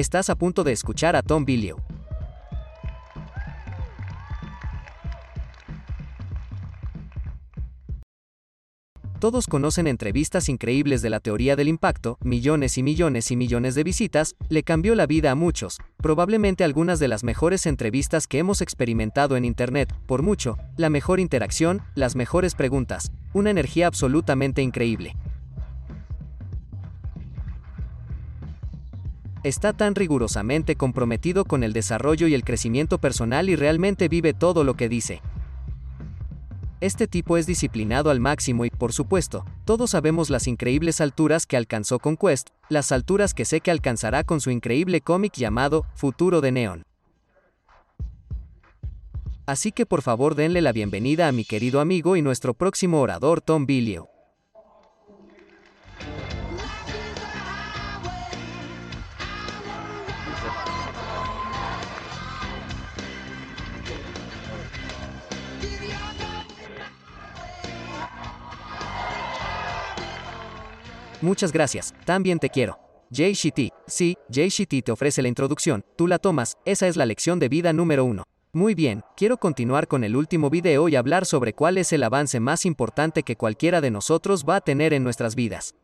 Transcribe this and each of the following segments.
Estás a punto de escuchar a Tom Billio. Todos conocen entrevistas increíbles de la teoría del impacto, millones y millones y millones de visitas, le cambió la vida a muchos, probablemente algunas de las mejores entrevistas que hemos experimentado en Internet, por mucho, la mejor interacción, las mejores preguntas, una energía absolutamente increíble. Está tan rigurosamente comprometido con el desarrollo y el crecimiento personal y realmente vive todo lo que dice. Este tipo es disciplinado al máximo y, por supuesto, todos sabemos las increíbles alturas que alcanzó con Quest, las alturas que sé que alcanzará con su increíble cómic llamado Futuro de Neon. Así que por favor denle la bienvenida a mi querido amigo y nuestro próximo orador Tom Billio. Muchas gracias, también te quiero. JCT, sí, JCT te ofrece la introducción, tú la tomas, esa es la lección de vida número uno. Muy bien, quiero continuar con el último video y hablar sobre cuál es el avance más importante que cualquiera de nosotros va a tener en nuestras vidas.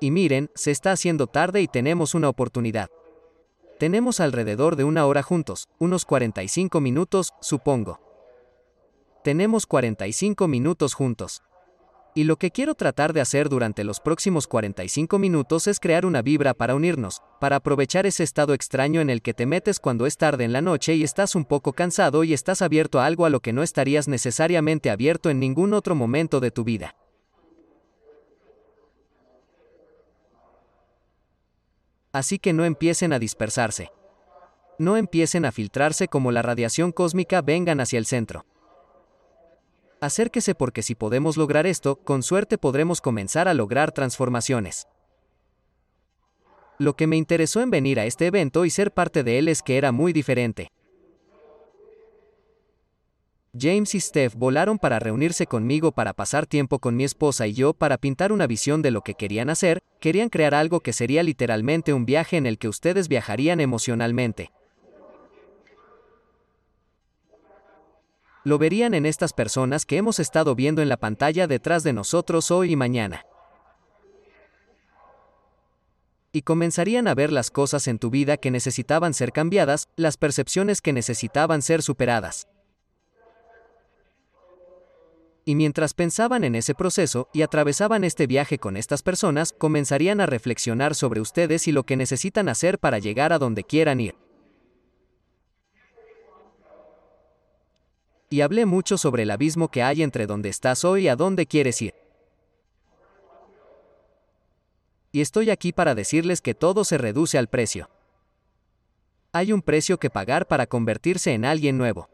Y miren, se está haciendo tarde y tenemos una oportunidad. Tenemos alrededor de una hora juntos, unos 45 minutos, supongo. Tenemos 45 minutos juntos. Y lo que quiero tratar de hacer durante los próximos 45 minutos es crear una vibra para unirnos, para aprovechar ese estado extraño en el que te metes cuando es tarde en la noche y estás un poco cansado y estás abierto a algo a lo que no estarías necesariamente abierto en ningún otro momento de tu vida. Así que no empiecen a dispersarse. No empiecen a filtrarse como la radiación cósmica vengan hacia el centro. Acérquese porque si podemos lograr esto, con suerte podremos comenzar a lograr transformaciones. Lo que me interesó en venir a este evento y ser parte de él es que era muy diferente. James y Steph volaron para reunirse conmigo para pasar tiempo con mi esposa y yo para pintar una visión de lo que querían hacer, querían crear algo que sería literalmente un viaje en el que ustedes viajarían emocionalmente. Lo verían en estas personas que hemos estado viendo en la pantalla detrás de nosotros hoy y mañana. Y comenzarían a ver las cosas en tu vida que necesitaban ser cambiadas, las percepciones que necesitaban ser superadas. Y mientras pensaban en ese proceso y atravesaban este viaje con estas personas, comenzarían a reflexionar sobre ustedes y lo que necesitan hacer para llegar a donde quieran ir. Y hablé mucho sobre el abismo que hay entre donde estás hoy y a dónde quieres ir. Y estoy aquí para decirles que todo se reduce al precio. Hay un precio que pagar para convertirse en alguien nuevo.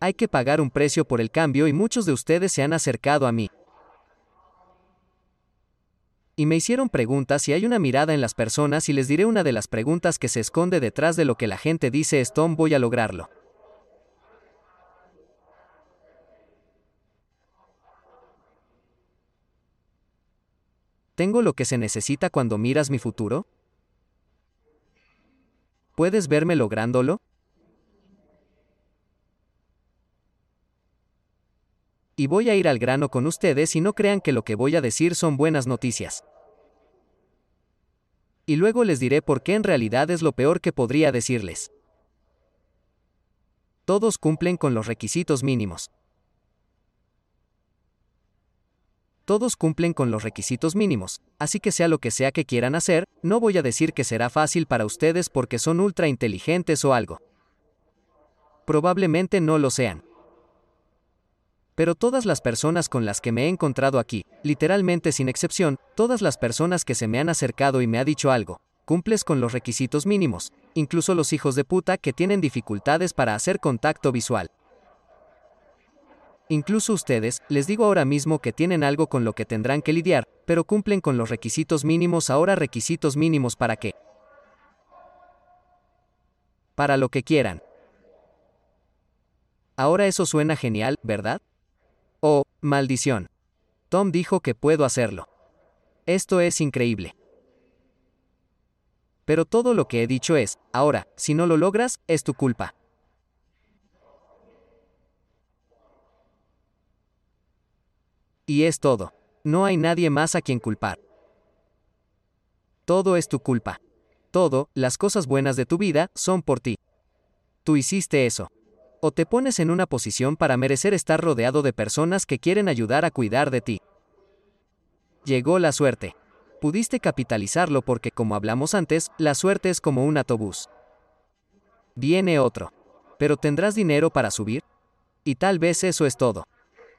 Hay que pagar un precio por el cambio y muchos de ustedes se han acercado a mí. Y me hicieron preguntas y hay una mirada en las personas y les diré una de las preguntas que se esconde detrás de lo que la gente dice es Tom voy a lograrlo. ¿Tengo lo que se necesita cuando miras mi futuro? ¿Puedes verme lográndolo? Y voy a ir al grano con ustedes y no crean que lo que voy a decir son buenas noticias. Y luego les diré por qué en realidad es lo peor que podría decirles. Todos cumplen con los requisitos mínimos. Todos cumplen con los requisitos mínimos, así que sea lo que sea que quieran hacer, no voy a decir que será fácil para ustedes porque son ultra inteligentes o algo. Probablemente no lo sean. Pero todas las personas con las que me he encontrado aquí, literalmente sin excepción, todas las personas que se me han acercado y me ha dicho algo, cumples con los requisitos mínimos, incluso los hijos de puta que tienen dificultades para hacer contacto visual. Incluso ustedes, les digo ahora mismo que tienen algo con lo que tendrán que lidiar, pero cumplen con los requisitos mínimos ahora requisitos mínimos para qué. Para lo que quieran. Ahora eso suena genial, ¿verdad? Oh, maldición. Tom dijo que puedo hacerlo. Esto es increíble. Pero todo lo que he dicho es, ahora, si no lo logras, es tu culpa. Y es todo. No hay nadie más a quien culpar. Todo es tu culpa. Todo, las cosas buenas de tu vida, son por ti. Tú hiciste eso. O te pones en una posición para merecer estar rodeado de personas que quieren ayudar a cuidar de ti. Llegó la suerte. Pudiste capitalizarlo porque, como hablamos antes, la suerte es como un autobús. Viene otro. Pero ¿tendrás dinero para subir? Y tal vez eso es todo.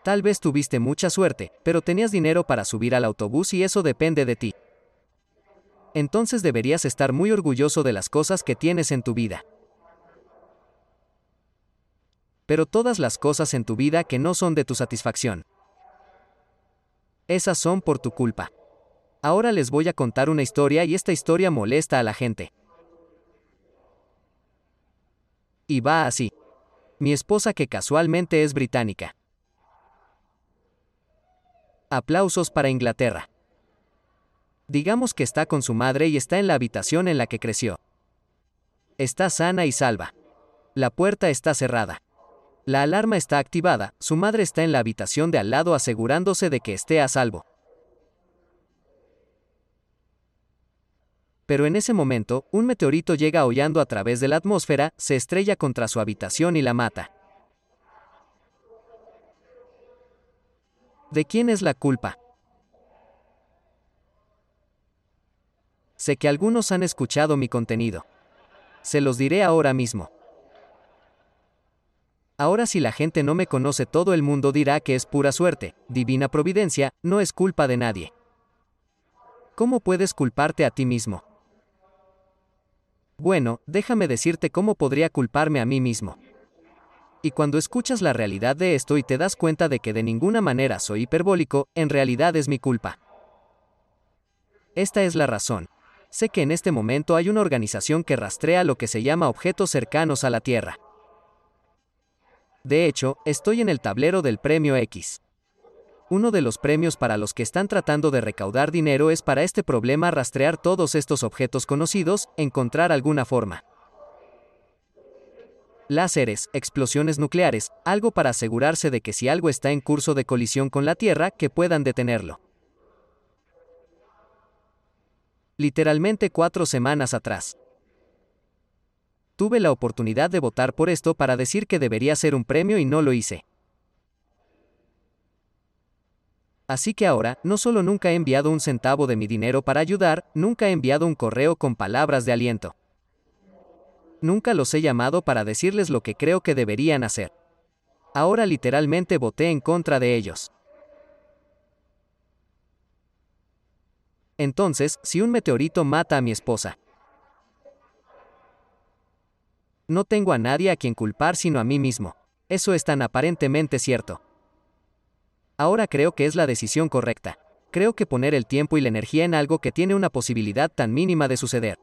Tal vez tuviste mucha suerte, pero tenías dinero para subir al autobús y eso depende de ti. Entonces deberías estar muy orgulloso de las cosas que tienes en tu vida. Pero todas las cosas en tu vida que no son de tu satisfacción. Esas son por tu culpa. Ahora les voy a contar una historia y esta historia molesta a la gente. Y va así. Mi esposa que casualmente es británica. Aplausos para Inglaterra. Digamos que está con su madre y está en la habitación en la que creció. Está sana y salva. La puerta está cerrada. La alarma está activada, su madre está en la habitación de al lado asegurándose de que esté a salvo. Pero en ese momento, un meteorito llega aullando a través de la atmósfera, se estrella contra su habitación y la mata. ¿De quién es la culpa? Sé que algunos han escuchado mi contenido. Se los diré ahora mismo. Ahora si la gente no me conoce todo el mundo dirá que es pura suerte, divina providencia, no es culpa de nadie. ¿Cómo puedes culparte a ti mismo? Bueno, déjame decirte cómo podría culparme a mí mismo. Y cuando escuchas la realidad de esto y te das cuenta de que de ninguna manera soy hiperbólico, en realidad es mi culpa. Esta es la razón. Sé que en este momento hay una organización que rastrea lo que se llama objetos cercanos a la Tierra. De hecho, estoy en el tablero del premio X. Uno de los premios para los que están tratando de recaudar dinero es para este problema rastrear todos estos objetos conocidos, encontrar alguna forma láseres, explosiones nucleares, algo para asegurarse de que si algo está en curso de colisión con la Tierra, que puedan detenerlo. Literalmente cuatro semanas atrás. Tuve la oportunidad de votar por esto para decir que debería ser un premio y no lo hice. Así que ahora, no solo nunca he enviado un centavo de mi dinero para ayudar, nunca he enviado un correo con palabras de aliento. Nunca los he llamado para decirles lo que creo que deberían hacer. Ahora literalmente voté en contra de ellos. Entonces, si un meteorito mata a mi esposa, no tengo a nadie a quien culpar sino a mí mismo. Eso es tan aparentemente cierto. Ahora creo que es la decisión correcta. Creo que poner el tiempo y la energía en algo que tiene una posibilidad tan mínima de suceder.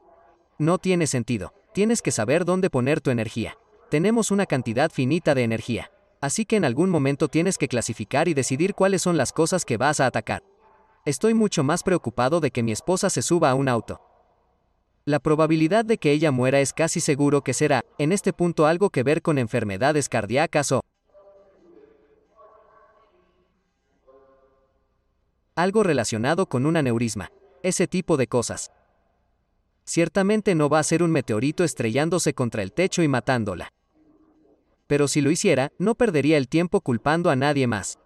No tiene sentido. Tienes que saber dónde poner tu energía. Tenemos una cantidad finita de energía. Así que en algún momento tienes que clasificar y decidir cuáles son las cosas que vas a atacar. Estoy mucho más preocupado de que mi esposa se suba a un auto. La probabilidad de que ella muera es casi seguro que será, en este punto, algo que ver con enfermedades cardíacas o algo relacionado con un aneurisma. Ese tipo de cosas. Ciertamente no va a ser un meteorito estrellándose contra el techo y matándola. Pero si lo hiciera, no perdería el tiempo culpando a nadie más.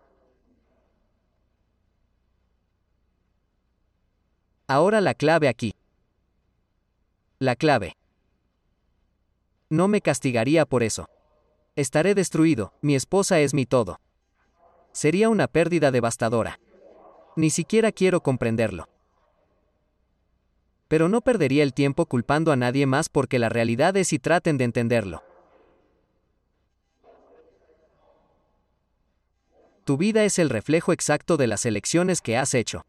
Ahora la clave aquí. La clave. No me castigaría por eso. Estaré destruido, mi esposa es mi todo. Sería una pérdida devastadora. Ni siquiera quiero comprenderlo pero no perdería el tiempo culpando a nadie más porque la realidad es y traten de entenderlo. Tu vida es el reflejo exacto de las elecciones que has hecho.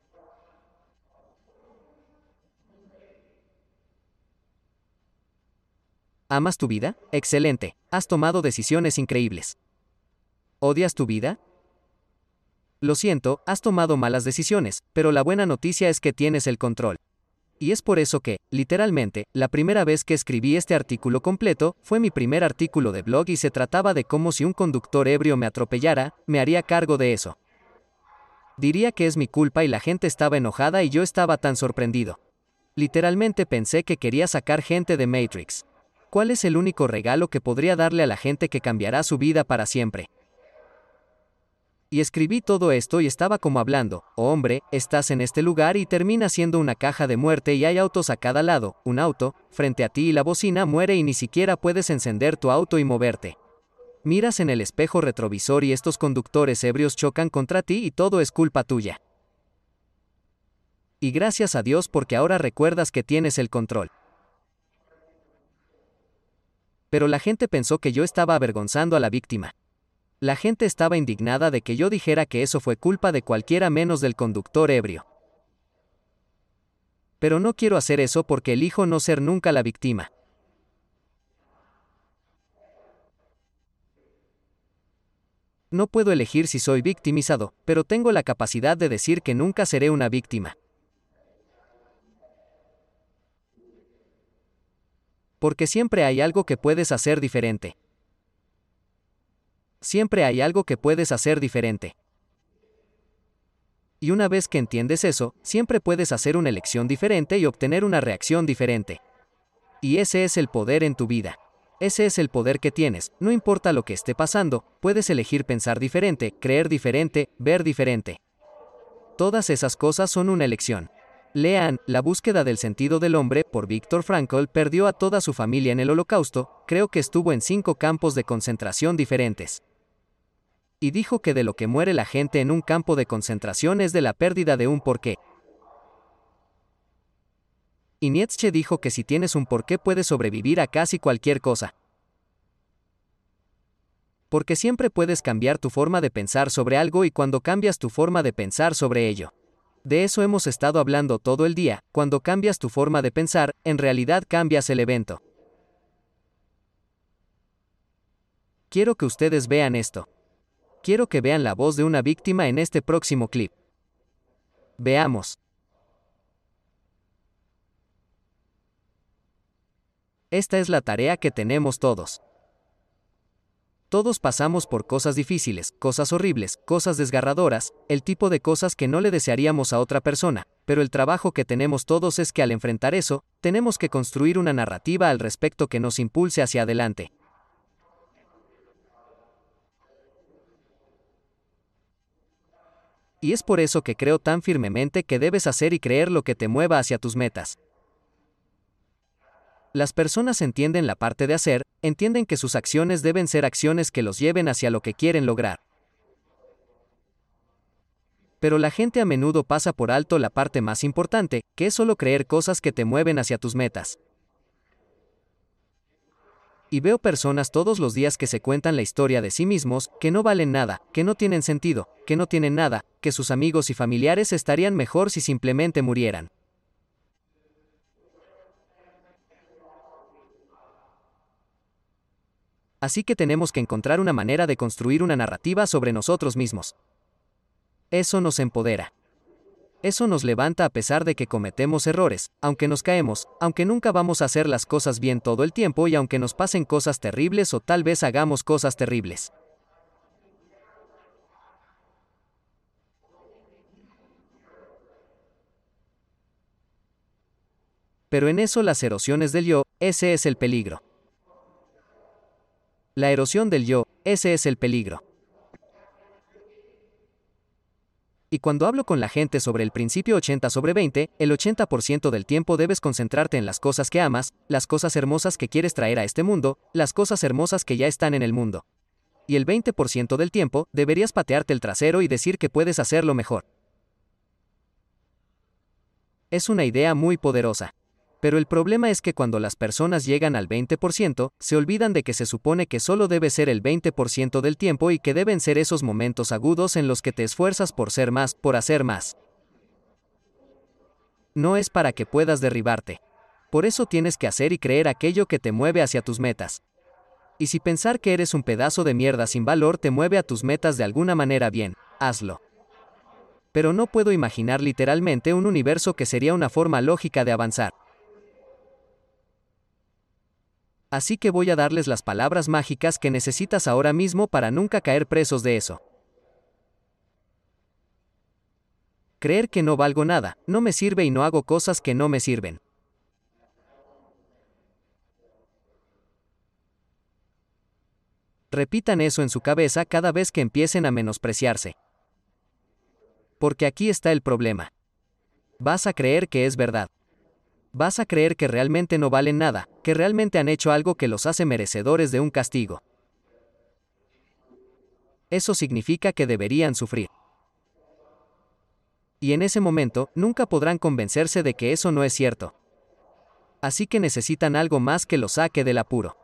¿Amas tu vida? Excelente, has tomado decisiones increíbles. ¿Odias tu vida? Lo siento, has tomado malas decisiones, pero la buena noticia es que tienes el control. Y es por eso que, literalmente, la primera vez que escribí este artículo completo, fue mi primer artículo de blog y se trataba de cómo si un conductor ebrio me atropellara, me haría cargo de eso. Diría que es mi culpa y la gente estaba enojada y yo estaba tan sorprendido. Literalmente pensé que quería sacar gente de Matrix. ¿Cuál es el único regalo que podría darle a la gente que cambiará su vida para siempre? Y escribí todo esto y estaba como hablando, oh hombre, estás en este lugar y termina siendo una caja de muerte y hay autos a cada lado, un auto, frente a ti y la bocina muere y ni siquiera puedes encender tu auto y moverte. Miras en el espejo retrovisor y estos conductores ebrios chocan contra ti y todo es culpa tuya. Y gracias a Dios porque ahora recuerdas que tienes el control. Pero la gente pensó que yo estaba avergonzando a la víctima. La gente estaba indignada de que yo dijera que eso fue culpa de cualquiera menos del conductor ebrio. Pero no quiero hacer eso porque elijo no ser nunca la víctima. No puedo elegir si soy victimizado, pero tengo la capacidad de decir que nunca seré una víctima. Porque siempre hay algo que puedes hacer diferente. Siempre hay algo que puedes hacer diferente. Y una vez que entiendes eso, siempre puedes hacer una elección diferente y obtener una reacción diferente. Y ese es el poder en tu vida. Ese es el poder que tienes, no importa lo que esté pasando, puedes elegir pensar diferente, creer diferente, ver diferente. Todas esas cosas son una elección. Lean, La búsqueda del sentido del hombre, por Viktor Frankl, perdió a toda su familia en el holocausto, creo que estuvo en cinco campos de concentración diferentes y dijo que de lo que muere la gente en un campo de concentración es de la pérdida de un porqué. Y Nietzsche dijo que si tienes un porqué puedes sobrevivir a casi cualquier cosa. Porque siempre puedes cambiar tu forma de pensar sobre algo y cuando cambias tu forma de pensar sobre ello. De eso hemos estado hablando todo el día, cuando cambias tu forma de pensar, en realidad cambias el evento. Quiero que ustedes vean esto. Quiero que vean la voz de una víctima en este próximo clip. Veamos. Esta es la tarea que tenemos todos. Todos pasamos por cosas difíciles, cosas horribles, cosas desgarradoras, el tipo de cosas que no le desearíamos a otra persona, pero el trabajo que tenemos todos es que al enfrentar eso, tenemos que construir una narrativa al respecto que nos impulse hacia adelante. Y es por eso que creo tan firmemente que debes hacer y creer lo que te mueva hacia tus metas. Las personas entienden la parte de hacer, entienden que sus acciones deben ser acciones que los lleven hacia lo que quieren lograr. Pero la gente a menudo pasa por alto la parte más importante, que es solo creer cosas que te mueven hacia tus metas. Y veo personas todos los días que se cuentan la historia de sí mismos, que no valen nada, que no tienen sentido, que no tienen nada, que sus amigos y familiares estarían mejor si simplemente murieran. Así que tenemos que encontrar una manera de construir una narrativa sobre nosotros mismos. Eso nos empodera. Eso nos levanta a pesar de que cometemos errores, aunque nos caemos, aunque nunca vamos a hacer las cosas bien todo el tiempo y aunque nos pasen cosas terribles o tal vez hagamos cosas terribles. Pero en eso las erosiones del yo, ese es el peligro. La erosión del yo, ese es el peligro. Y cuando hablo con la gente sobre el principio 80 sobre 20, el 80% del tiempo debes concentrarte en las cosas que amas, las cosas hermosas que quieres traer a este mundo, las cosas hermosas que ya están en el mundo. Y el 20% del tiempo deberías patearte el trasero y decir que puedes hacerlo mejor. Es una idea muy poderosa. Pero el problema es que cuando las personas llegan al 20%, se olvidan de que se supone que solo debe ser el 20% del tiempo y que deben ser esos momentos agudos en los que te esfuerzas por ser más, por hacer más. No es para que puedas derribarte. Por eso tienes que hacer y creer aquello que te mueve hacia tus metas. Y si pensar que eres un pedazo de mierda sin valor te mueve a tus metas de alguna manera bien, hazlo. Pero no puedo imaginar literalmente un universo que sería una forma lógica de avanzar. Así que voy a darles las palabras mágicas que necesitas ahora mismo para nunca caer presos de eso. Creer que no valgo nada, no me sirve y no hago cosas que no me sirven. Repitan eso en su cabeza cada vez que empiecen a menospreciarse. Porque aquí está el problema. Vas a creer que es verdad. Vas a creer que realmente no valen nada, que realmente han hecho algo que los hace merecedores de un castigo. Eso significa que deberían sufrir. Y en ese momento, nunca podrán convencerse de que eso no es cierto. Así que necesitan algo más que los saque del apuro.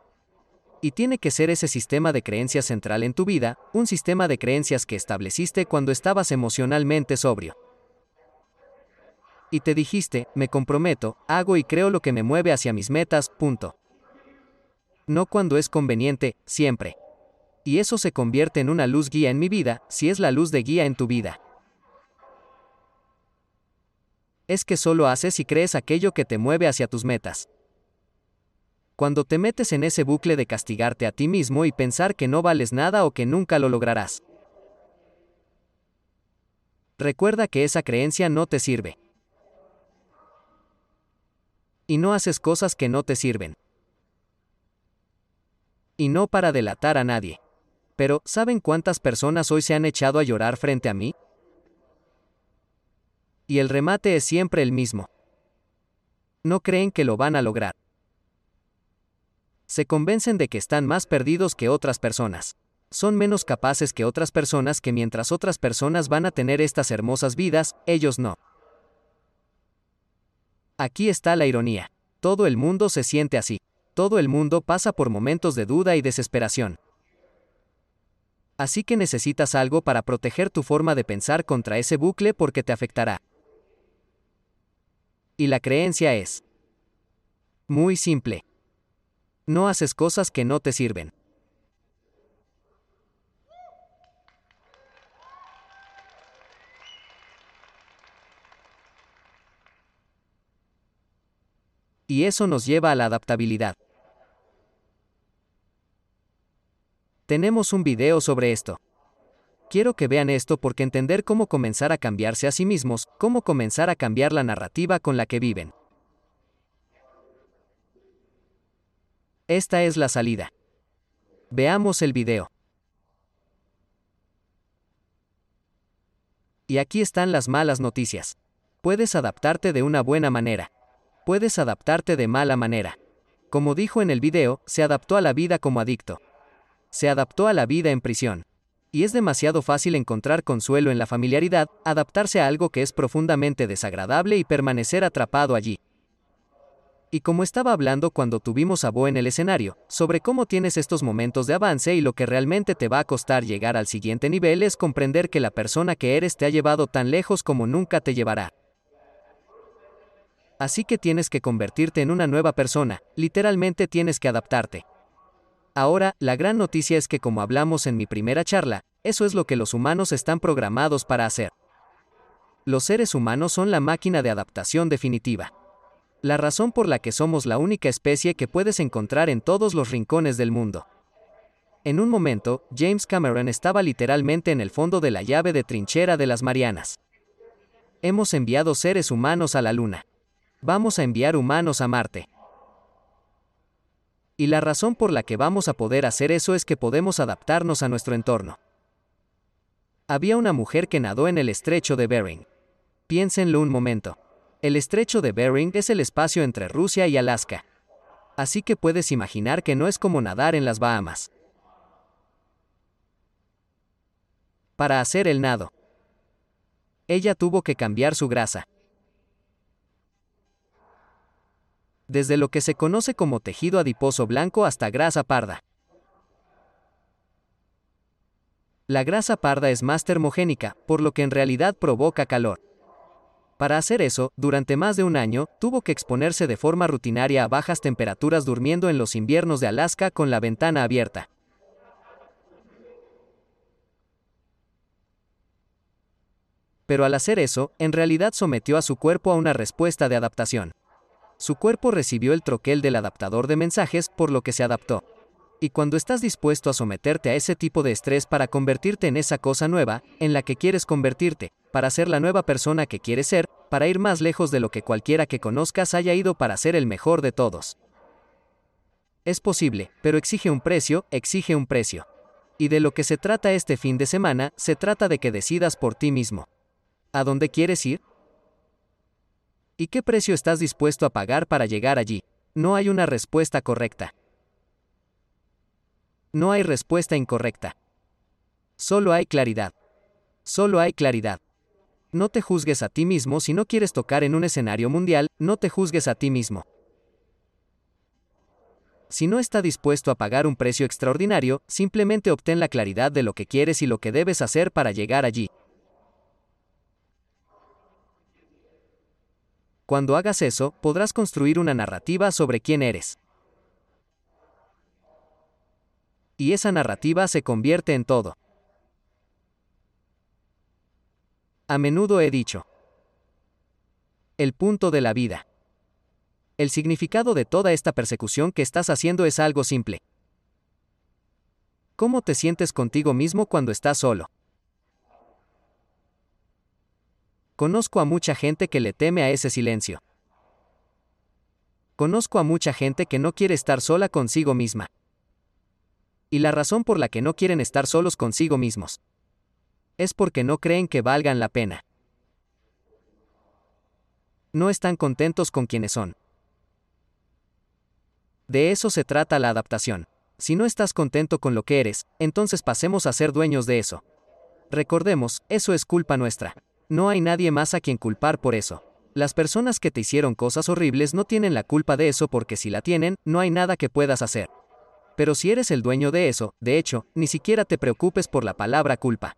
Y tiene que ser ese sistema de creencias central en tu vida, un sistema de creencias que estableciste cuando estabas emocionalmente sobrio. Y te dijiste, me comprometo, hago y creo lo que me mueve hacia mis metas, punto. No cuando es conveniente, siempre. Y eso se convierte en una luz guía en mi vida, si es la luz de guía en tu vida. Es que solo haces y crees aquello que te mueve hacia tus metas. Cuando te metes en ese bucle de castigarte a ti mismo y pensar que no vales nada o que nunca lo lograrás. Recuerda que esa creencia no te sirve. Y no haces cosas que no te sirven. Y no para delatar a nadie. Pero, ¿saben cuántas personas hoy se han echado a llorar frente a mí? Y el remate es siempre el mismo. No creen que lo van a lograr se convencen de que están más perdidos que otras personas. Son menos capaces que otras personas que mientras otras personas van a tener estas hermosas vidas, ellos no. Aquí está la ironía. Todo el mundo se siente así. Todo el mundo pasa por momentos de duda y desesperación. Así que necesitas algo para proteger tu forma de pensar contra ese bucle porque te afectará. Y la creencia es muy simple. No haces cosas que no te sirven. Y eso nos lleva a la adaptabilidad. Tenemos un video sobre esto. Quiero que vean esto porque entender cómo comenzar a cambiarse a sí mismos, cómo comenzar a cambiar la narrativa con la que viven. Esta es la salida. Veamos el video. Y aquí están las malas noticias. Puedes adaptarte de una buena manera. Puedes adaptarte de mala manera. Como dijo en el video, se adaptó a la vida como adicto. Se adaptó a la vida en prisión. Y es demasiado fácil encontrar consuelo en la familiaridad, adaptarse a algo que es profundamente desagradable y permanecer atrapado allí. Y como estaba hablando cuando tuvimos a Bo en el escenario, sobre cómo tienes estos momentos de avance y lo que realmente te va a costar llegar al siguiente nivel es comprender que la persona que eres te ha llevado tan lejos como nunca te llevará. Así que tienes que convertirte en una nueva persona, literalmente tienes que adaptarte. Ahora, la gran noticia es que como hablamos en mi primera charla, eso es lo que los humanos están programados para hacer. Los seres humanos son la máquina de adaptación definitiva la razón por la que somos la única especie que puedes encontrar en todos los rincones del mundo. En un momento, James Cameron estaba literalmente en el fondo de la llave de trinchera de las Marianas. Hemos enviado seres humanos a la Luna. Vamos a enviar humanos a Marte. Y la razón por la que vamos a poder hacer eso es que podemos adaptarnos a nuestro entorno. Había una mujer que nadó en el estrecho de Bering. Piénsenlo un momento. El estrecho de Bering es el espacio entre Rusia y Alaska. Así que puedes imaginar que no es como nadar en las Bahamas. Para hacer el nado. Ella tuvo que cambiar su grasa. Desde lo que se conoce como tejido adiposo blanco hasta grasa parda. La grasa parda es más termogénica, por lo que en realidad provoca calor. Para hacer eso, durante más de un año, tuvo que exponerse de forma rutinaria a bajas temperaturas durmiendo en los inviernos de Alaska con la ventana abierta. Pero al hacer eso, en realidad sometió a su cuerpo a una respuesta de adaptación. Su cuerpo recibió el troquel del adaptador de mensajes, por lo que se adaptó. Y cuando estás dispuesto a someterte a ese tipo de estrés para convertirte en esa cosa nueva, en la que quieres convertirte, para ser la nueva persona que quieres ser, para ir más lejos de lo que cualquiera que conozcas haya ido para ser el mejor de todos. Es posible, pero exige un precio, exige un precio. Y de lo que se trata este fin de semana, se trata de que decidas por ti mismo. ¿A dónde quieres ir? ¿Y qué precio estás dispuesto a pagar para llegar allí? No hay una respuesta correcta. No hay respuesta incorrecta. Solo hay claridad. Solo hay claridad. No te juzgues a ti mismo si no quieres tocar en un escenario mundial, no te juzgues a ti mismo. Si no está dispuesto a pagar un precio extraordinario, simplemente obtén la claridad de lo que quieres y lo que debes hacer para llegar allí. Cuando hagas eso, podrás construir una narrativa sobre quién eres. y esa narrativa se convierte en todo. A menudo he dicho. El punto de la vida. El significado de toda esta persecución que estás haciendo es algo simple. ¿Cómo te sientes contigo mismo cuando estás solo? Conozco a mucha gente que le teme a ese silencio. Conozco a mucha gente que no quiere estar sola consigo misma y la razón por la que no quieren estar solos consigo mismos. Es porque no creen que valgan la pena. No están contentos con quienes son. De eso se trata la adaptación. Si no estás contento con lo que eres, entonces pasemos a ser dueños de eso. Recordemos, eso es culpa nuestra. No hay nadie más a quien culpar por eso. Las personas que te hicieron cosas horribles no tienen la culpa de eso porque si la tienen, no hay nada que puedas hacer. Pero si eres el dueño de eso, de hecho, ni siquiera te preocupes por la palabra culpa.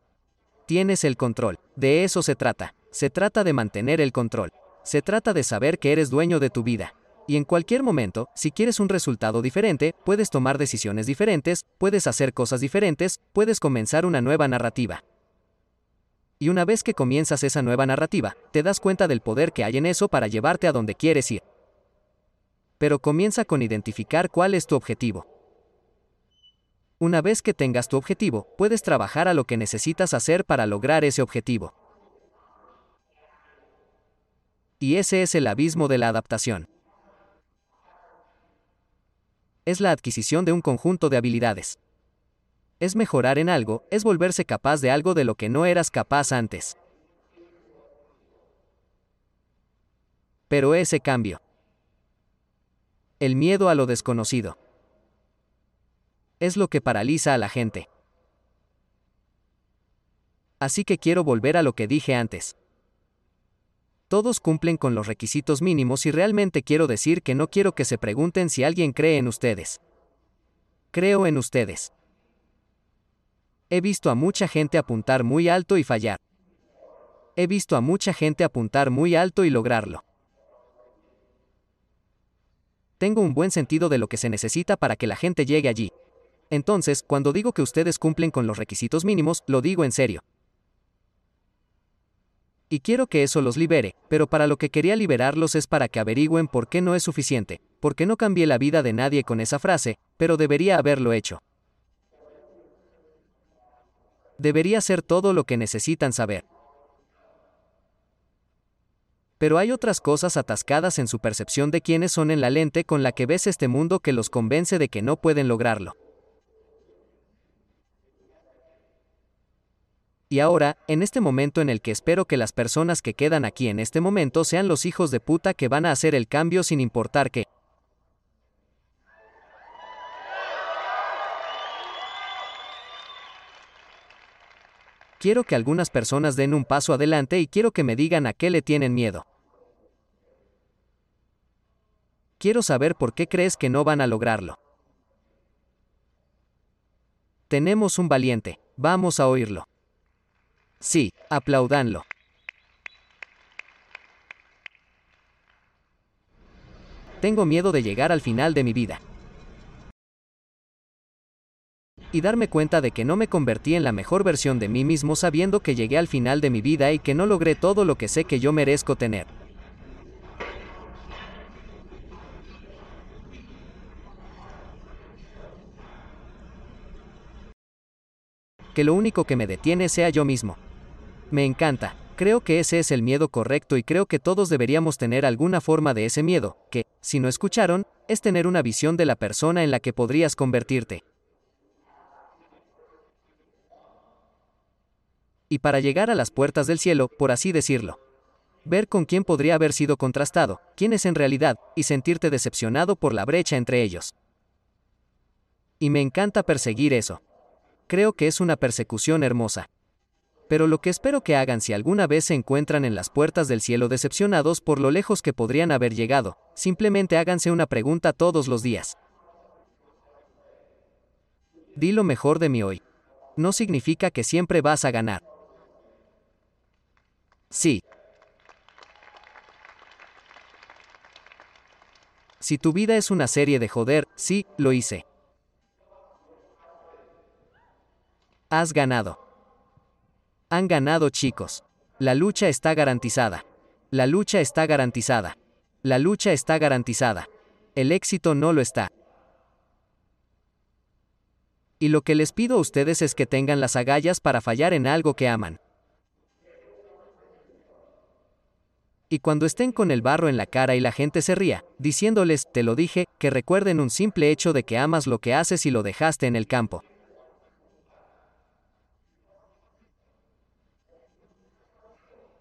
Tienes el control. De eso se trata. Se trata de mantener el control. Se trata de saber que eres dueño de tu vida. Y en cualquier momento, si quieres un resultado diferente, puedes tomar decisiones diferentes, puedes hacer cosas diferentes, puedes comenzar una nueva narrativa. Y una vez que comienzas esa nueva narrativa, te das cuenta del poder que hay en eso para llevarte a donde quieres ir. Pero comienza con identificar cuál es tu objetivo. Una vez que tengas tu objetivo, puedes trabajar a lo que necesitas hacer para lograr ese objetivo. Y ese es el abismo de la adaptación. Es la adquisición de un conjunto de habilidades. Es mejorar en algo, es volverse capaz de algo de lo que no eras capaz antes. Pero ese cambio. El miedo a lo desconocido es lo que paraliza a la gente. Así que quiero volver a lo que dije antes. Todos cumplen con los requisitos mínimos y realmente quiero decir que no quiero que se pregunten si alguien cree en ustedes. Creo en ustedes. He visto a mucha gente apuntar muy alto y fallar. He visto a mucha gente apuntar muy alto y lograrlo. Tengo un buen sentido de lo que se necesita para que la gente llegue allí. Entonces, cuando digo que ustedes cumplen con los requisitos mínimos, lo digo en serio. Y quiero que eso los libere, pero para lo que quería liberarlos es para que averigüen por qué no es suficiente, porque no cambié la vida de nadie con esa frase, pero debería haberlo hecho. Debería ser todo lo que necesitan saber. Pero hay otras cosas atascadas en su percepción de quiénes son en la lente con la que ves este mundo que los convence de que no pueden lograrlo. Y ahora, en este momento en el que espero que las personas que quedan aquí en este momento sean los hijos de puta que van a hacer el cambio sin importar qué. Quiero que algunas personas den un paso adelante y quiero que me digan a qué le tienen miedo. Quiero saber por qué crees que no van a lograrlo. Tenemos un valiente, vamos a oírlo. Sí, aplaudanlo. Tengo miedo de llegar al final de mi vida. Y darme cuenta de que no me convertí en la mejor versión de mí mismo sabiendo que llegué al final de mi vida y que no logré todo lo que sé que yo merezco tener. Que lo único que me detiene sea yo mismo. Me encanta. Creo que ese es el miedo correcto y creo que todos deberíamos tener alguna forma de ese miedo, que, si no escucharon, es tener una visión de la persona en la que podrías convertirte. Y para llegar a las puertas del cielo, por así decirlo. Ver con quién podría haber sido contrastado, quién es en realidad, y sentirte decepcionado por la brecha entre ellos. Y me encanta perseguir eso. Creo que es una persecución hermosa. Pero lo que espero que hagan si alguna vez se encuentran en las puertas del cielo decepcionados por lo lejos que podrían haber llegado, simplemente háganse una pregunta todos los días. Di lo mejor de mí hoy. No significa que siempre vas a ganar. Sí. Si tu vida es una serie de joder, sí, lo hice. Has ganado. Han ganado chicos. La lucha está garantizada. La lucha está garantizada. La lucha está garantizada. El éxito no lo está. Y lo que les pido a ustedes es que tengan las agallas para fallar en algo que aman. Y cuando estén con el barro en la cara y la gente se ría, diciéndoles, te lo dije, que recuerden un simple hecho de que amas lo que haces y lo dejaste en el campo.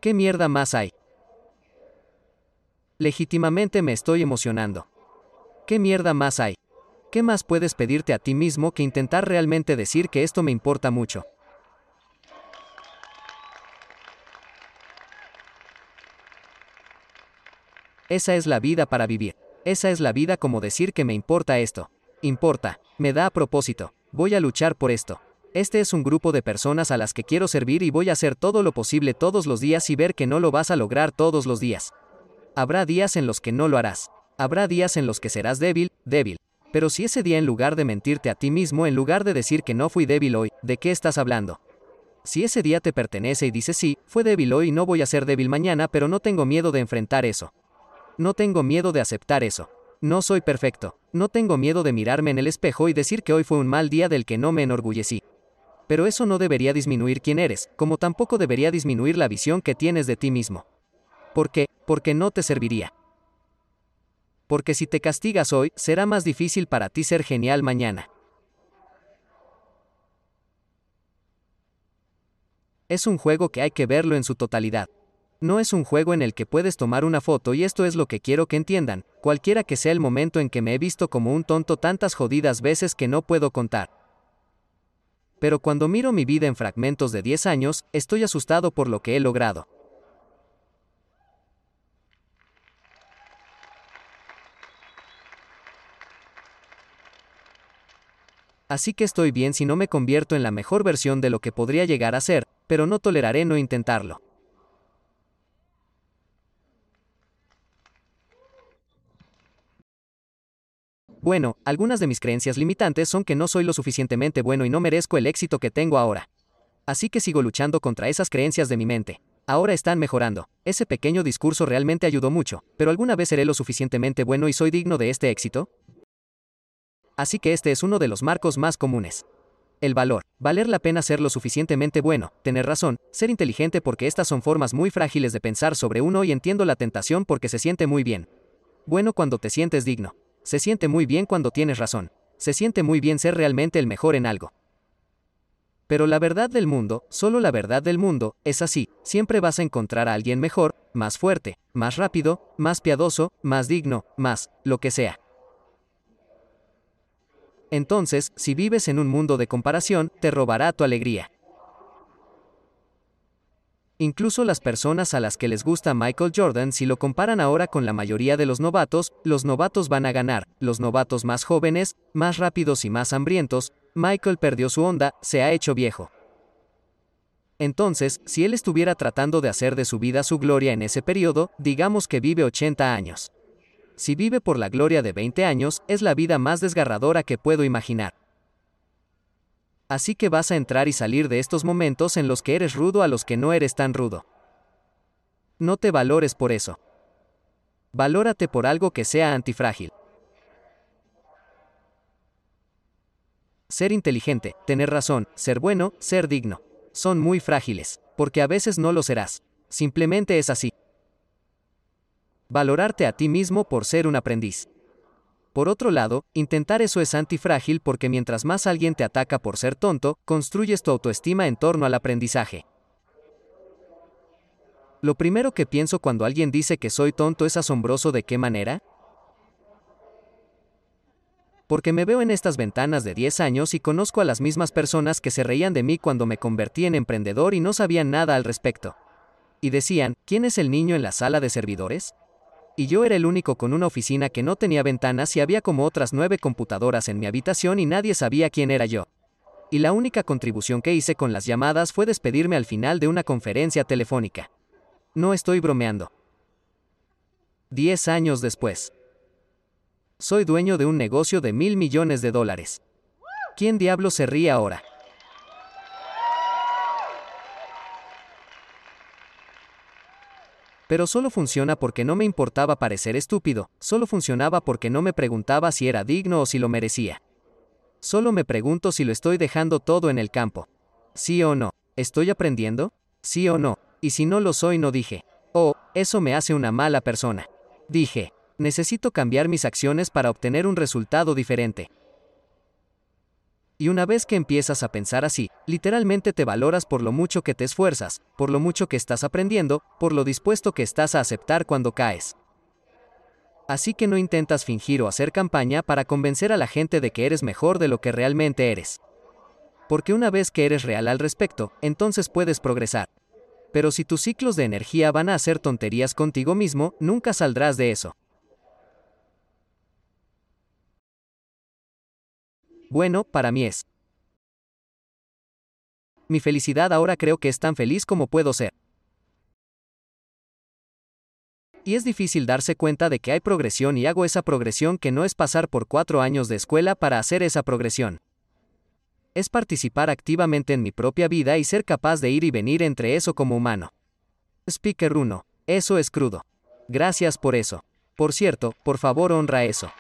¿Qué mierda más hay? Legítimamente me estoy emocionando. ¿Qué mierda más hay? ¿Qué más puedes pedirte a ti mismo que intentar realmente decir que esto me importa mucho? Esa es la vida para vivir. Esa es la vida como decir que me importa esto. Importa, me da a propósito, voy a luchar por esto. Este es un grupo de personas a las que quiero servir y voy a hacer todo lo posible todos los días y ver que no lo vas a lograr todos los días. Habrá días en los que no lo harás. Habrá días en los que serás débil, débil. Pero si ese día en lugar de mentirte a ti mismo, en lugar de decir que no fui débil hoy, ¿de qué estás hablando? Si ese día te pertenece y dices sí, fue débil hoy y no voy a ser débil mañana, pero no tengo miedo de enfrentar eso. No tengo miedo de aceptar eso. No soy perfecto. No tengo miedo de mirarme en el espejo y decir que hoy fue un mal día del que no me enorgullecí. Pero eso no debería disminuir quién eres, como tampoco debería disminuir la visión que tienes de ti mismo. ¿Por qué? Porque no te serviría. Porque si te castigas hoy, será más difícil para ti ser genial mañana. Es un juego que hay que verlo en su totalidad. No es un juego en el que puedes tomar una foto y esto es lo que quiero que entiendan, cualquiera que sea el momento en que me he visto como un tonto tantas jodidas veces que no puedo contar. Pero cuando miro mi vida en fragmentos de 10 años, estoy asustado por lo que he logrado. Así que estoy bien si no me convierto en la mejor versión de lo que podría llegar a ser, pero no toleraré no intentarlo. Bueno, algunas de mis creencias limitantes son que no soy lo suficientemente bueno y no merezco el éxito que tengo ahora. Así que sigo luchando contra esas creencias de mi mente. Ahora están mejorando. Ese pequeño discurso realmente ayudó mucho, pero ¿alguna vez seré lo suficientemente bueno y soy digno de este éxito? Así que este es uno de los marcos más comunes. El valor, valer la pena ser lo suficientemente bueno, tener razón, ser inteligente porque estas son formas muy frágiles de pensar sobre uno y entiendo la tentación porque se siente muy bien. Bueno cuando te sientes digno. Se siente muy bien cuando tienes razón. Se siente muy bien ser realmente el mejor en algo. Pero la verdad del mundo, solo la verdad del mundo, es así, siempre vas a encontrar a alguien mejor, más fuerte, más rápido, más piadoso, más digno, más, lo que sea. Entonces, si vives en un mundo de comparación, te robará tu alegría. Incluso las personas a las que les gusta Michael Jordan, si lo comparan ahora con la mayoría de los novatos, los novatos van a ganar, los novatos más jóvenes, más rápidos y más hambrientos, Michael perdió su onda, se ha hecho viejo. Entonces, si él estuviera tratando de hacer de su vida su gloria en ese periodo, digamos que vive 80 años. Si vive por la gloria de 20 años, es la vida más desgarradora que puedo imaginar. Así que vas a entrar y salir de estos momentos en los que eres rudo a los que no eres tan rudo. No te valores por eso. Valórate por algo que sea antifrágil. Ser inteligente, tener razón, ser bueno, ser digno. Son muy frágiles, porque a veces no lo serás. Simplemente es así. Valorarte a ti mismo por ser un aprendiz. Por otro lado, intentar eso es antifrágil porque mientras más alguien te ataca por ser tonto, construyes tu autoestima en torno al aprendizaje. Lo primero que pienso cuando alguien dice que soy tonto es asombroso de qué manera, porque me veo en estas ventanas de 10 años y conozco a las mismas personas que se reían de mí cuando me convertí en emprendedor y no sabían nada al respecto. Y decían, ¿quién es el niño en la sala de servidores? Y yo era el único con una oficina que no tenía ventanas y había como otras nueve computadoras en mi habitación y nadie sabía quién era yo. Y la única contribución que hice con las llamadas fue despedirme al final de una conferencia telefónica. No estoy bromeando. Diez años después. Soy dueño de un negocio de mil millones de dólares. ¿Quién diablo se ríe ahora? Pero solo funciona porque no me importaba parecer estúpido, solo funcionaba porque no me preguntaba si era digno o si lo merecía. Solo me pregunto si lo estoy dejando todo en el campo. ¿Sí o no? ¿Estoy aprendiendo? ¿Sí o no? Y si no lo soy, no dije. Oh, eso me hace una mala persona. Dije, necesito cambiar mis acciones para obtener un resultado diferente. Y una vez que empiezas a pensar así, literalmente te valoras por lo mucho que te esfuerzas, por lo mucho que estás aprendiendo, por lo dispuesto que estás a aceptar cuando caes. Así que no intentas fingir o hacer campaña para convencer a la gente de que eres mejor de lo que realmente eres. Porque una vez que eres real al respecto, entonces puedes progresar. Pero si tus ciclos de energía van a hacer tonterías contigo mismo, nunca saldrás de eso. Bueno, para mí es. Mi felicidad ahora creo que es tan feliz como puedo ser. Y es difícil darse cuenta de que hay progresión y hago esa progresión que no es pasar por cuatro años de escuela para hacer esa progresión. Es participar activamente en mi propia vida y ser capaz de ir y venir entre eso como humano. Speaker 1. Eso es crudo. Gracias por eso. Por cierto, por favor honra eso.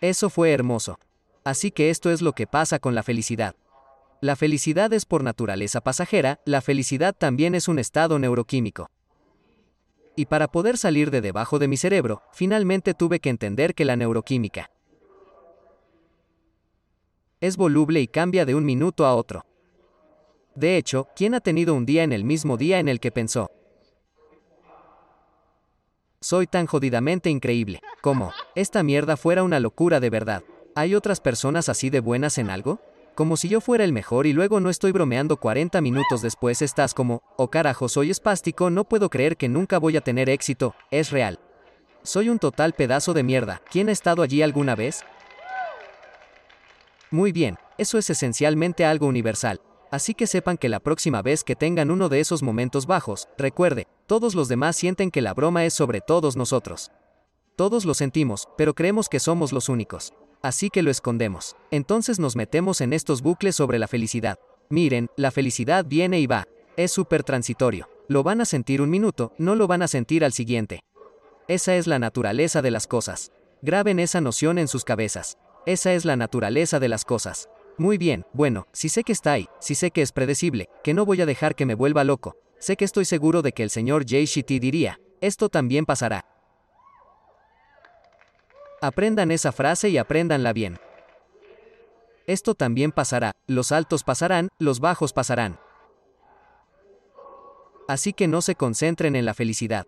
Eso fue hermoso. Así que esto es lo que pasa con la felicidad. La felicidad es por naturaleza pasajera, la felicidad también es un estado neuroquímico. Y para poder salir de debajo de mi cerebro, finalmente tuve que entender que la neuroquímica es voluble y cambia de un minuto a otro. De hecho, ¿quién ha tenido un día en el mismo día en el que pensó? Soy tan jodidamente increíble. Como, esta mierda fuera una locura de verdad. ¿Hay otras personas así de buenas en algo? Como si yo fuera el mejor y luego no estoy bromeando 40 minutos después estás como, oh carajo, soy espástico, no puedo creer que nunca voy a tener éxito, es real. Soy un total pedazo de mierda, ¿quién ha estado allí alguna vez? Muy bien, eso es esencialmente algo universal. Así que sepan que la próxima vez que tengan uno de esos momentos bajos, recuerde, todos los demás sienten que la broma es sobre todos nosotros. Todos lo sentimos, pero creemos que somos los únicos. Así que lo escondemos. Entonces nos metemos en estos bucles sobre la felicidad. Miren, la felicidad viene y va. Es súper transitorio. Lo van a sentir un minuto, no lo van a sentir al siguiente. Esa es la naturaleza de las cosas. Graben esa noción en sus cabezas. Esa es la naturaleza de las cosas. Muy bien, bueno, si sé que está ahí, si sé que es predecible, que no voy a dejar que me vuelva loco, sé que estoy seguro de que el señor JCT diría, esto también pasará. Aprendan esa frase y apréndanla bien. Esto también pasará, los altos pasarán, los bajos pasarán. Así que no se concentren en la felicidad.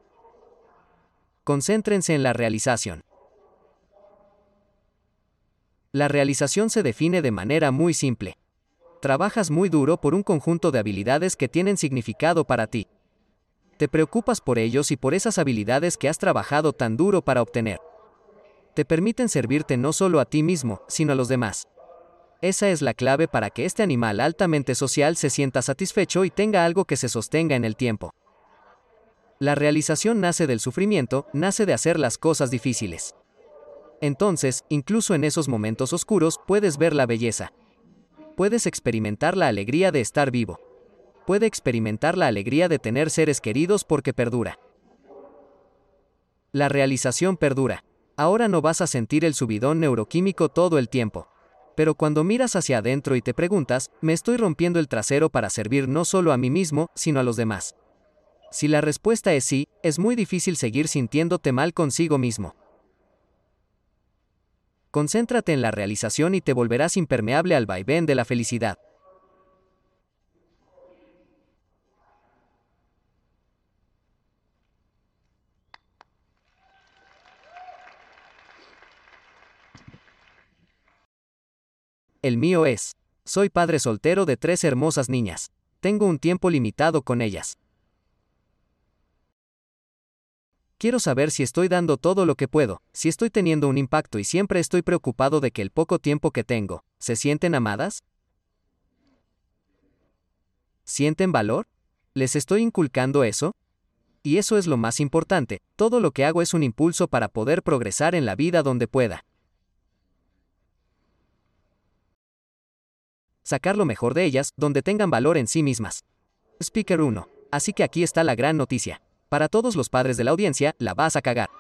Concéntrense en la realización. La realización se define de manera muy simple. Trabajas muy duro por un conjunto de habilidades que tienen significado para ti. Te preocupas por ellos y por esas habilidades que has trabajado tan duro para obtener. Te permiten servirte no solo a ti mismo, sino a los demás. Esa es la clave para que este animal altamente social se sienta satisfecho y tenga algo que se sostenga en el tiempo. La realización nace del sufrimiento, nace de hacer las cosas difíciles. Entonces, incluso en esos momentos oscuros, puedes ver la belleza. Puedes experimentar la alegría de estar vivo. Puede experimentar la alegría de tener seres queridos porque perdura. La realización perdura. Ahora no vas a sentir el subidón neuroquímico todo el tiempo. Pero cuando miras hacia adentro y te preguntas, ¿me estoy rompiendo el trasero para servir no solo a mí mismo, sino a los demás? Si la respuesta es sí, es muy difícil seguir sintiéndote mal consigo mismo. Concéntrate en la realización y te volverás impermeable al vaivén de la felicidad. El mío es. Soy padre soltero de tres hermosas niñas. Tengo un tiempo limitado con ellas. Quiero saber si estoy dando todo lo que puedo, si estoy teniendo un impacto y siempre estoy preocupado de que el poco tiempo que tengo, ¿se sienten amadas? ¿Sienten valor? ¿Les estoy inculcando eso? Y eso es lo más importante, todo lo que hago es un impulso para poder progresar en la vida donde pueda. sacar lo mejor de ellas, donde tengan valor en sí mismas. Speaker 1. Así que aquí está la gran noticia. Para todos los padres de la audiencia, la vas a cagar.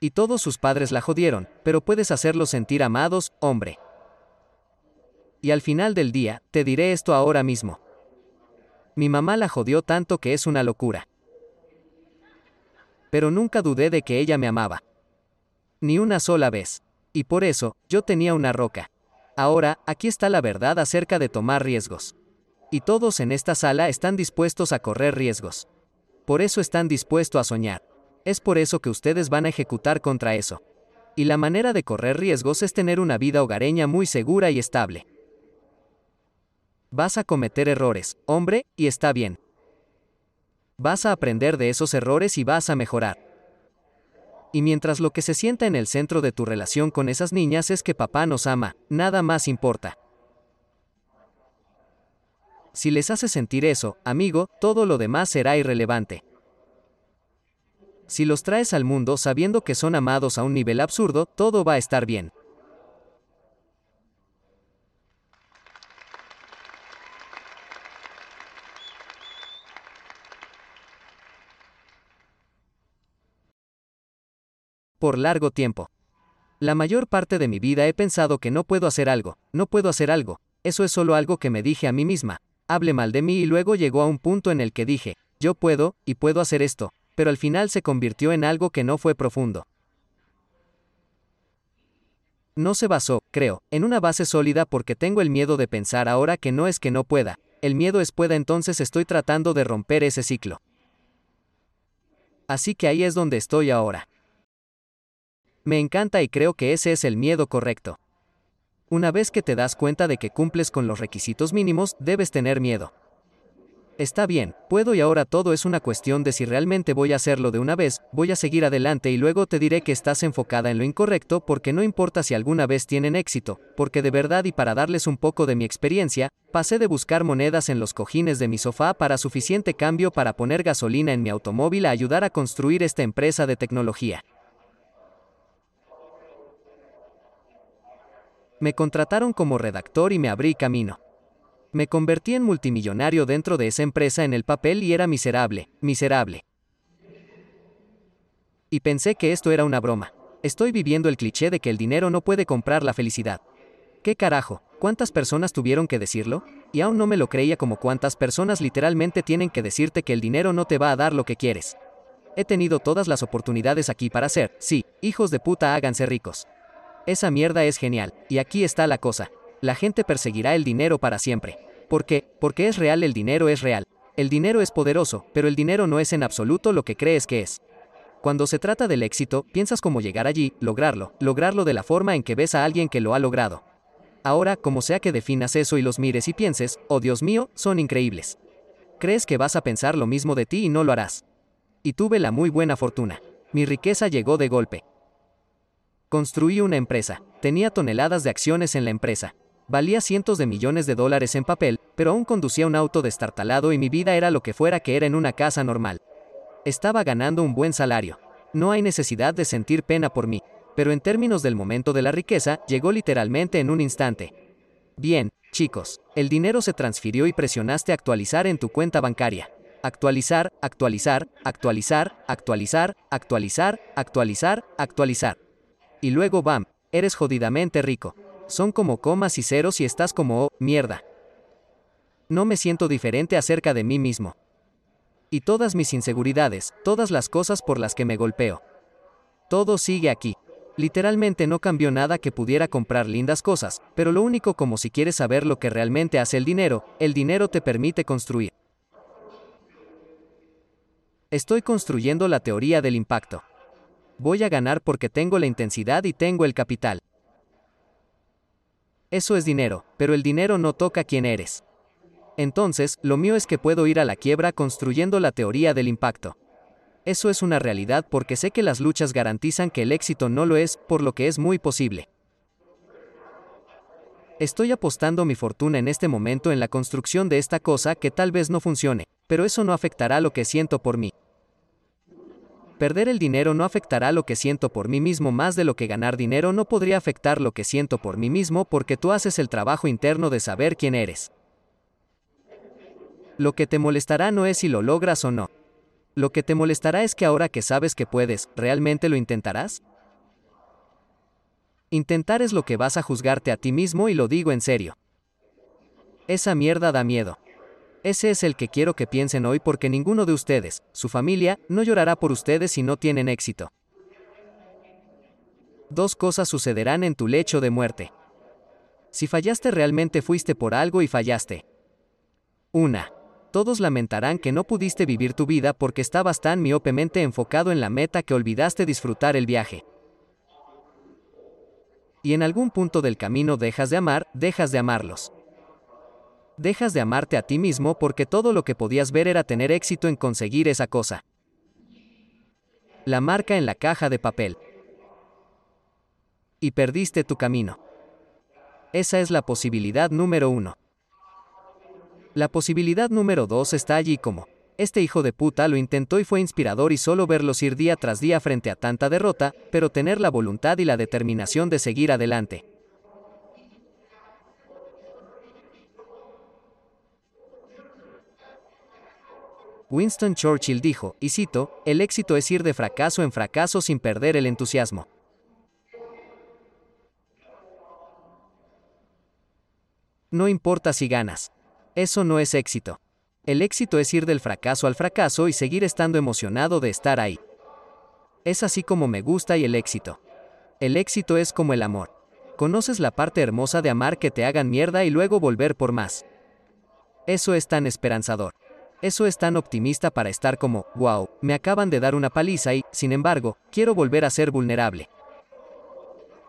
Y todos sus padres la jodieron, pero puedes hacerlos sentir amados, hombre. Y al final del día, te diré esto ahora mismo. Mi mamá la jodió tanto que es una locura. Pero nunca dudé de que ella me amaba. Ni una sola vez. Y por eso, yo tenía una roca. Ahora, aquí está la verdad acerca de tomar riesgos. Y todos en esta sala están dispuestos a correr riesgos. Por eso están dispuestos a soñar. Es por eso que ustedes van a ejecutar contra eso. Y la manera de correr riesgos es tener una vida hogareña muy segura y estable. Vas a cometer errores, hombre, y está bien. Vas a aprender de esos errores y vas a mejorar. Y mientras lo que se sienta en el centro de tu relación con esas niñas es que papá nos ama, nada más importa. Si les hace sentir eso, amigo, todo lo demás será irrelevante. Si los traes al mundo sabiendo que son amados a un nivel absurdo, todo va a estar bien. por largo tiempo. La mayor parte de mi vida he pensado que no puedo hacer algo, no puedo hacer algo, eso es solo algo que me dije a mí misma, hable mal de mí y luego llegó a un punto en el que dije, yo puedo, y puedo hacer esto, pero al final se convirtió en algo que no fue profundo. No se basó, creo, en una base sólida porque tengo el miedo de pensar ahora que no es que no pueda, el miedo es pueda entonces estoy tratando de romper ese ciclo. Así que ahí es donde estoy ahora. Me encanta y creo que ese es el miedo correcto. Una vez que te das cuenta de que cumples con los requisitos mínimos, debes tener miedo. Está bien, puedo y ahora todo es una cuestión de si realmente voy a hacerlo de una vez, voy a seguir adelante y luego te diré que estás enfocada en lo incorrecto porque no importa si alguna vez tienen éxito, porque de verdad y para darles un poco de mi experiencia, pasé de buscar monedas en los cojines de mi sofá para suficiente cambio para poner gasolina en mi automóvil a ayudar a construir esta empresa de tecnología. Me contrataron como redactor y me abrí camino. Me convertí en multimillonario dentro de esa empresa en el papel y era miserable, miserable. Y pensé que esto era una broma. Estoy viviendo el cliché de que el dinero no puede comprar la felicidad. ¿Qué carajo? ¿Cuántas personas tuvieron que decirlo? Y aún no me lo creía como cuántas personas literalmente tienen que decirte que el dinero no te va a dar lo que quieres. He tenido todas las oportunidades aquí para ser, sí, hijos de puta háganse ricos. Esa mierda es genial, y aquí está la cosa. La gente perseguirá el dinero para siempre. ¿Por qué? Porque es real, el dinero es real. El dinero es poderoso, pero el dinero no es en absoluto lo que crees que es. Cuando se trata del éxito, piensas cómo llegar allí, lograrlo, lograrlo de la forma en que ves a alguien que lo ha logrado. Ahora, como sea que definas eso y los mires y pienses, oh Dios mío, son increíbles. Crees que vas a pensar lo mismo de ti y no lo harás. Y tuve la muy buena fortuna. Mi riqueza llegó de golpe. Construí una empresa. Tenía toneladas de acciones en la empresa. Valía cientos de millones de dólares en papel, pero aún conducía un auto destartalado y mi vida era lo que fuera que era en una casa normal. Estaba ganando un buen salario. No hay necesidad de sentir pena por mí. Pero en términos del momento de la riqueza, llegó literalmente en un instante. Bien, chicos, el dinero se transfirió y presionaste actualizar en tu cuenta bancaria. Actualizar, actualizar, actualizar, actualizar, actualizar, actualizar, actualizar. Y luego, bam, eres jodidamente rico. Son como comas y ceros y estás como, oh, mierda. No me siento diferente acerca de mí mismo. Y todas mis inseguridades, todas las cosas por las que me golpeo. Todo sigue aquí. Literalmente no cambió nada que pudiera comprar lindas cosas, pero lo único como si quieres saber lo que realmente hace el dinero, el dinero te permite construir. Estoy construyendo la teoría del impacto. Voy a ganar porque tengo la intensidad y tengo el capital. Eso es dinero, pero el dinero no toca quién eres. Entonces, lo mío es que puedo ir a la quiebra construyendo la teoría del impacto. Eso es una realidad porque sé que las luchas garantizan que el éxito no lo es, por lo que es muy posible. Estoy apostando mi fortuna en este momento en la construcción de esta cosa que tal vez no funcione, pero eso no afectará lo que siento por mí. Perder el dinero no afectará lo que siento por mí mismo más de lo que ganar dinero no podría afectar lo que siento por mí mismo porque tú haces el trabajo interno de saber quién eres. Lo que te molestará no es si lo logras o no. Lo que te molestará es que ahora que sabes que puedes, ¿realmente lo intentarás? Intentar es lo que vas a juzgarte a ti mismo y lo digo en serio. Esa mierda da miedo. Ese es el que quiero que piensen hoy porque ninguno de ustedes, su familia, no llorará por ustedes si no tienen éxito. Dos cosas sucederán en tu lecho de muerte. Si fallaste realmente fuiste por algo y fallaste. Una. Todos lamentarán que no pudiste vivir tu vida porque estabas tan miopemente enfocado en la meta que olvidaste disfrutar el viaje y en algún punto del camino dejas de amar, dejas de amarlos. Dejas de amarte a ti mismo porque todo lo que podías ver era tener éxito en conseguir esa cosa. La marca en la caja de papel. Y perdiste tu camino. Esa es la posibilidad número uno. La posibilidad número dos está allí como, este hijo de puta lo intentó y fue inspirador y solo verlos ir día tras día frente a tanta derrota, pero tener la voluntad y la determinación de seguir adelante. Winston Churchill dijo, y cito, el éxito es ir de fracaso en fracaso sin perder el entusiasmo. No importa si ganas. Eso no es éxito. El éxito es ir del fracaso al fracaso y seguir estando emocionado de estar ahí. Es así como me gusta y el éxito. El éxito es como el amor. Conoces la parte hermosa de amar que te hagan mierda y luego volver por más. Eso es tan esperanzador. Eso es tan optimista para estar como, wow, me acaban de dar una paliza y, sin embargo, quiero volver a ser vulnerable.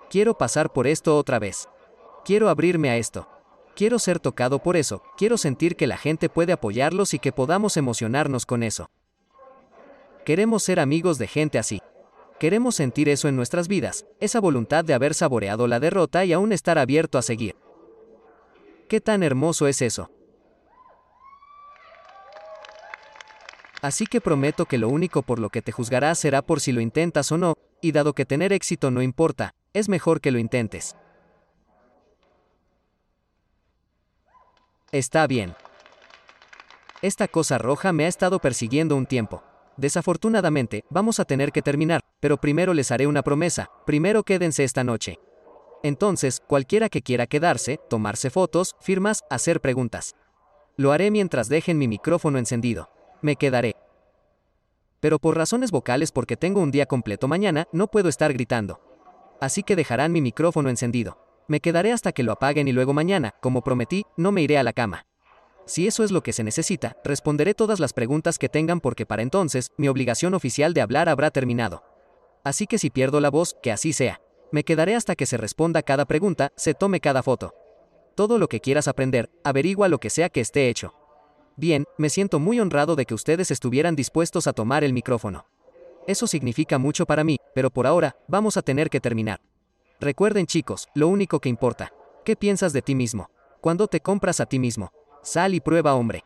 Quiero pasar por esto otra vez. Quiero abrirme a esto. Quiero ser tocado por eso, quiero sentir que la gente puede apoyarlos y que podamos emocionarnos con eso. Queremos ser amigos de gente así. Queremos sentir eso en nuestras vidas, esa voluntad de haber saboreado la derrota y aún estar abierto a seguir. ¿Qué tan hermoso es eso? Así que prometo que lo único por lo que te juzgarás será por si lo intentas o no, y dado que tener éxito no importa, es mejor que lo intentes. Está bien. Esta cosa roja me ha estado persiguiendo un tiempo. Desafortunadamente, vamos a tener que terminar, pero primero les haré una promesa, primero quédense esta noche. Entonces, cualquiera que quiera quedarse, tomarse fotos, firmas, hacer preguntas. Lo haré mientras dejen mi micrófono encendido. Me quedaré. Pero por razones vocales porque tengo un día completo mañana, no puedo estar gritando. Así que dejarán mi micrófono encendido. Me quedaré hasta que lo apaguen y luego mañana, como prometí, no me iré a la cama. Si eso es lo que se necesita, responderé todas las preguntas que tengan porque para entonces, mi obligación oficial de hablar habrá terminado. Así que si pierdo la voz, que así sea. Me quedaré hasta que se responda cada pregunta, se tome cada foto. Todo lo que quieras aprender, averigua lo que sea que esté hecho. Bien, me siento muy honrado de que ustedes estuvieran dispuestos a tomar el micrófono. Eso significa mucho para mí, pero por ahora, vamos a tener que terminar. Recuerden chicos, lo único que importa. ¿Qué piensas de ti mismo? Cuando te compras a ti mismo? Sal y prueba hombre.